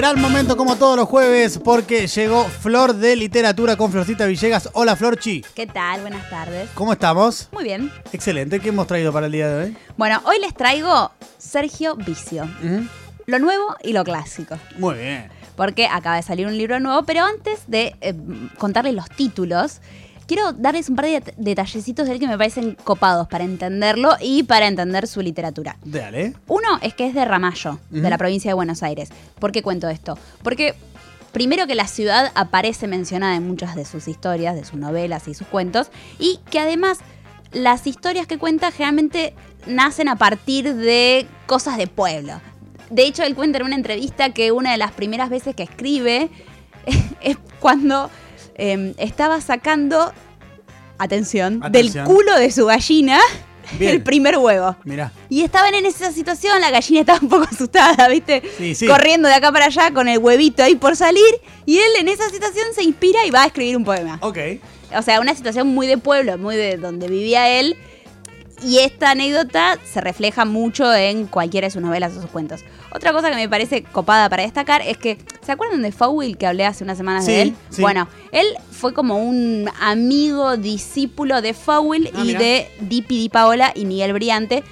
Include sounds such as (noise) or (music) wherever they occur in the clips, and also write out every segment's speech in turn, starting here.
Gran momento como todos los jueves porque llegó Flor de Literatura con Florcita Villegas. Hola Florchi. ¿Qué tal? Buenas tardes. ¿Cómo estamos? Muy bien. Excelente. ¿Qué hemos traído para el día de hoy? Bueno, hoy les traigo Sergio Vicio. Lo nuevo y lo clásico. Muy bien. Porque acaba de salir un libro nuevo, pero antes de eh, contarles los títulos, quiero darles un par de det- detallecitos de él que me parecen copados para entenderlo y para entender su literatura. Dale. Uno es que es de Ramallo, de la provincia de Buenos Aires. ¿Por qué cuento esto? Porque primero que la ciudad aparece mencionada en muchas de sus historias, de sus novelas y sus cuentos, y que además las historias que cuenta generalmente nacen a partir de cosas de pueblo. De hecho, él cuenta en una entrevista que una de las primeras veces que escribe (laughs) es cuando eh, estaba sacando, atención, Atención. del culo de su gallina (laughs) Bien. el primer huevo. Mirá. Y estaban en esa situación, la gallina estaba un poco asustada, ¿viste? Sí, sí. Corriendo de acá para allá con el huevito ahí por salir. Y él en esa situación se inspira y va a escribir un poema. Ok. O sea, una situación muy de pueblo, muy de donde vivía él. Y esta anécdota se refleja mucho en cualquiera de sus novelas o sus cuentos. Otra cosa que me parece copada para destacar es que, ¿se acuerdan de Fowell que hablé hace unas semanas Sí, de él? sí. Bueno, él fue como un amigo, discípulo de Fowell Ah, y de Dipi Di Paola y Miguel Briante.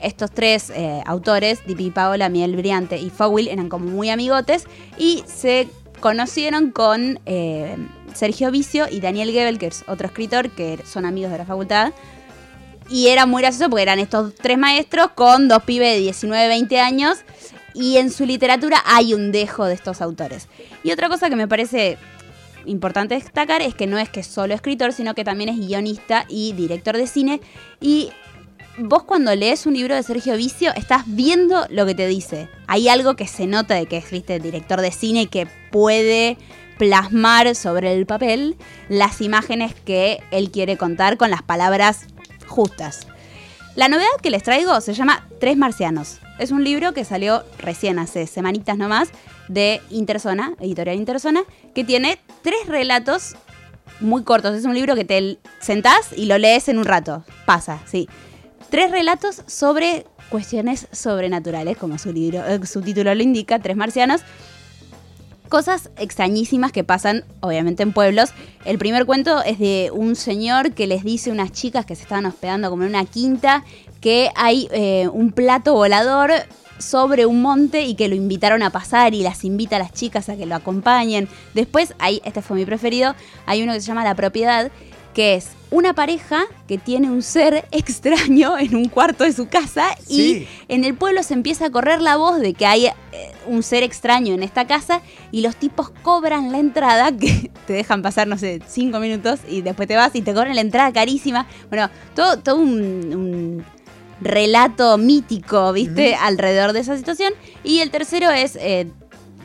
Estos tres eh, autores, Dipi Di Paola, Miguel Briante y Fowell, eran como muy amigotes y se conocieron con eh, Sergio Vicio y Daniel Gebel, que es otro escritor, que son amigos de la facultad. Y era muy gracioso porque eran estos tres maestros con dos pibes de 19, 20 años. Y en su literatura hay un dejo de estos autores. Y otra cosa que me parece importante destacar es que no es que es solo escritor, sino que también es guionista y director de cine. Y vos cuando lees un libro de Sergio Vicio estás viendo lo que te dice. Hay algo que se nota de que es, viste, director de cine y que puede plasmar sobre el papel las imágenes que él quiere contar con las palabras justas. La novedad que les traigo se llama Tres Marcianos. Es un libro que salió recién hace semanitas nomás de Interzona, editorial Interzona, que tiene tres relatos muy cortos. Es un libro que te sentás y lo lees en un rato. Pasa, sí. Tres relatos sobre cuestiones sobrenaturales, como su, libro, eh, su título lo indica, Tres Marcianos. Cosas extrañísimas que pasan, obviamente, en pueblos. El primer cuento es de un señor que les dice a unas chicas que se estaban hospedando como en una quinta que hay eh, un plato volador sobre un monte y que lo invitaron a pasar y las invita a las chicas a que lo acompañen. Después, hay, este fue mi preferido, hay uno que se llama La Propiedad, que es una pareja que tiene un ser (laughs) extraño en un cuarto de su casa Sí. y en el pueblo se empieza a correr la voz de que hay eh, un ser extraño en esta casa y los tipos cobran la entrada, (laughs) que te dejan pasar, no sé, cinco minutos y después te vas y te cobran la entrada carísima. Bueno, todo, todo un, un relato mítico, ¿viste? Alrededor de esa situación. Y el tercero es eh,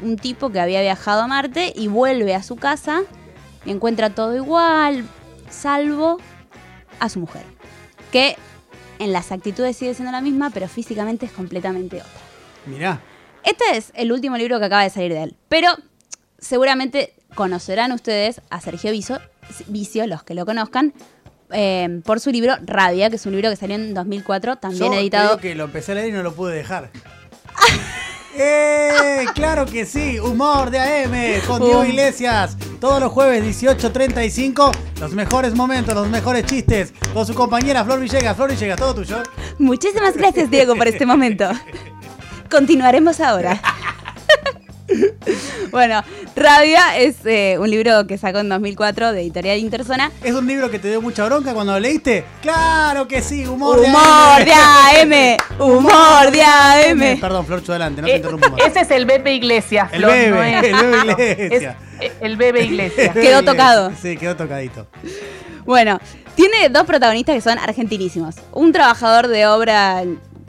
un tipo que había viajado a Marte y vuelve a su casa y encuentra todo igual, salvo a su mujer. Que en las actitudes sigue siendo la misma, pero físicamente es completamente otra. Mirá. Este es el último libro que acaba de salir de él. Pero seguramente conocerán ustedes a Sergio Vicio, Vicio los que lo conozcan, eh, por su libro Rabia, que es un libro que salió en 2004, también Yo editado. digo que lo empecé a leer y no lo pude dejar. ¡Eh! ¡Claro que sí! Humor de AM con Diego Um. Iglesias. Todos los jueves 18.35. Los mejores momentos, los mejores chistes. Con su compañera Flor Villegas. Flor Villegas, todo tuyo. Muchísimas gracias, Diego, por este momento. (laughs) Continuaremos ahora. (laughs) bueno, Rabia es eh, un libro que sacó en 2004 de Editorial Interzona. ¿Es un libro que te dio mucha bronca cuando lo leíste? ¡Claro que sí! ¡Humor, Humor de de AM! Humor de AM. Perdón, Florcho, adelante, no te Eh, interrumpo más. ese es el Bebe Iglesias, El Flor, Bebe, no es- (laughs) el Bebe Iglesias. es el Bebe Iglesias. Quedó tocado. Sí, quedó tocadito. Bueno, tiene dos protagonistas que son argentinísimos. Un trabajador de obra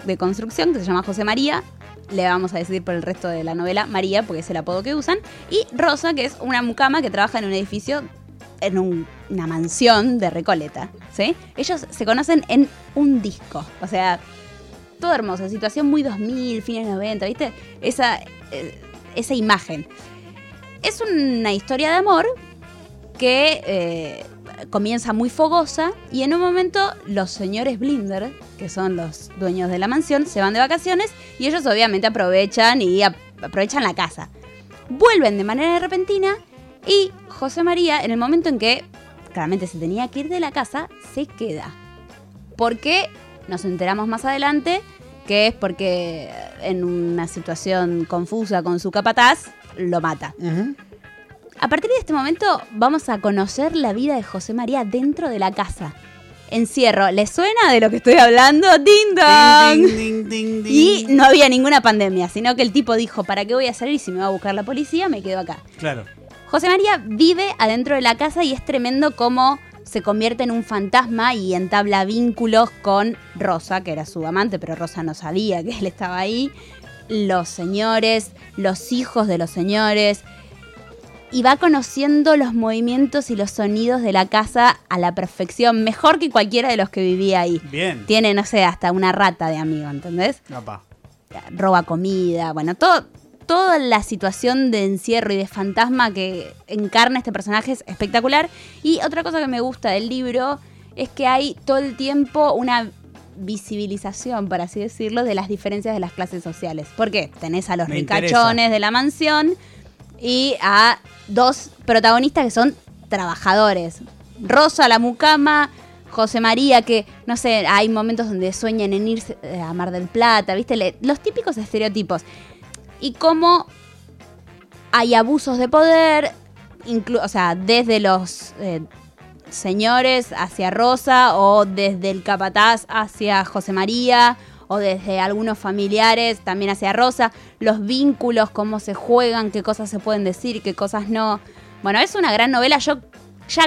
de construcción que se llama José María. Le vamos a decir por el resto de la novela María, porque es el apodo que usan. Y Rosa, que es una mucama que trabaja en un edificio, en un- una mansión de Recoleta. ¿sí? Ellos se conocen en un disco. O sea, todo hermoso. Situación muy 2000, fines 90, ¿viste? Esa, eh, esa imagen. Es una historia de amor que eh, comienza muy fogosa y en un momento los señores Blinder, que son los dueños de la mansión, se van de vacaciones y ellos obviamente aprovechan y ap- aprovechan la casa. vuelven de manera repentina y José María, en el momento en que claramente se tenía que ir de la casa, se queda. Porque nos enteramos más adelante que es porque en una situación confusa con su capataz, lo mata. Ujú. A partir de este momento vamos a conocer la vida de José María dentro de la casa. Encierro, ¿les suena de lo que estoy hablando? ¡Ding dong! Ding, ding, ding, Y no había ninguna pandemia, sino que el tipo dijo, ¿para qué voy a salir si me va a buscar la policía? Me quedo acá. Claro. José María vive adentro de la casa y es tremendo cómo se convierte en un fantasma y entabla vínculos con Rosa, que era su amante, pero Rosa no sabía que él estaba ahí, los señores, los hijos de los señores, y va conociendo los movimientos y los sonidos de la casa a la perfección, mejor que cualquiera de los que vivía ahí. Bien. Tiene, no sé, hasta una rata de amigo, ¿entendés? Papá. roba comida, bueno, todo, toda la situación de encierro y de fantasma que encarna este personaje es espectacular. Y otra cosa que me gusta del libro es que hay todo el tiempo una visibilización, por así decirlo, de las diferencias de las clases sociales. ¿Por qué? Tenés a los Me ricachones interesa. de la mansión y a dos protagonistas que son trabajadores. Rosa, la mucama, José María, que, no sé, hay momentos donde sueñan en irse eh, a Mar del Plata, ¿viste? Los típicos estereotipos. Y cómo hay abusos de poder, o sea, desde los eh, señores hacia Rosa, o desde el capataz hacia José María, o desde algunos familiares también hacia Rosa, los vínculos, cómo se juegan, qué cosas se pueden decir, qué cosas no. Bueno, es una gran novela, yo ya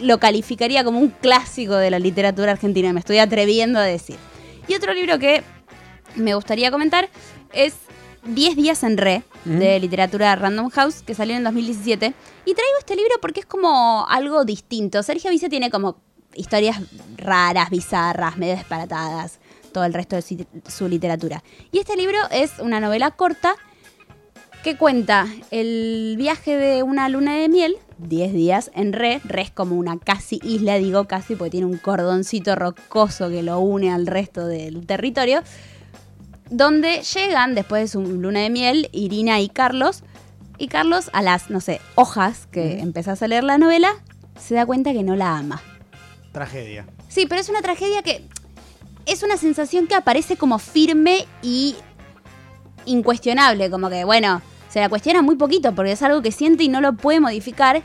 lo calificaría como un clásico de la literatura argentina, me estoy atreviendo a decir. Y otro libro que me gustaría comentar es 10 días en re, de literatura Random House, que salió en 2017. Y traigo este libro porque es como algo distinto. Sergio Vice tiene como historias raras, bizarras, medio disparatadas, todo el resto de su, su literatura. Y este libro es una novela corta que cuenta el viaje de una luna de miel, 10 días en Re. Re es como una casi isla, digo casi porque tiene un cordoncito rocoso que lo une al resto del territorio. Donde llegan, después de su luna de miel, Irina y Carlos. Y Carlos, a las, no sé, hojas que empezás a leer la novela, se da cuenta que no la ama. Tragedia. Sí, pero es una tragedia que es una sensación que aparece como firme y incuestionable, como que, bueno, se la cuestiona muy poquito porque es algo que siente y no lo puede modificar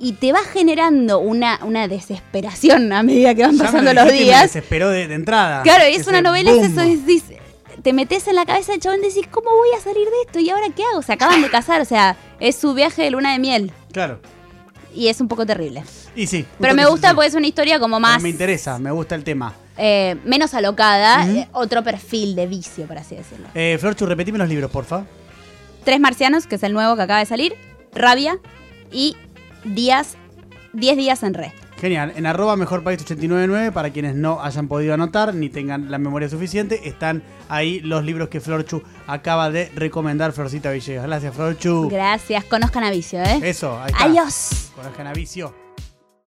y te va generando una, una desesperación a medida que van Ya pasando lo los y me días. desesperó de, de entrada. Claro, y es una novela, es te metes en la cabeza del chabón y decís, ¿cómo voy a salir de esto? ¿Y ahora qué hago? Se acaban de casar, o sea, es su viaje de luna de miel Claro. y es un poco terrible. Y sí. Pero me gusta sí. porque es una historia como Pero más... Me interesa, me gusta el tema. Eh, menos alocada, eh, otro perfil de vicio, por así decirlo. Eh, Florchu, repetime los libros, porfa. Tres Marcianos, que es el nuevo que acaba de salir, Rabia y Días, 10 días en Re. Genial. En arroba mejor país 899, para quienes no hayan podido anotar ni tengan la memoria suficiente, están ahí los libros que Florchu acaba de recomendar, Florcita Villegas. Gracias, Florchu. Gracias, conozcan a Vicio, ¿eh? Eso, ahí está. Adiós. Conozcan a Vicio.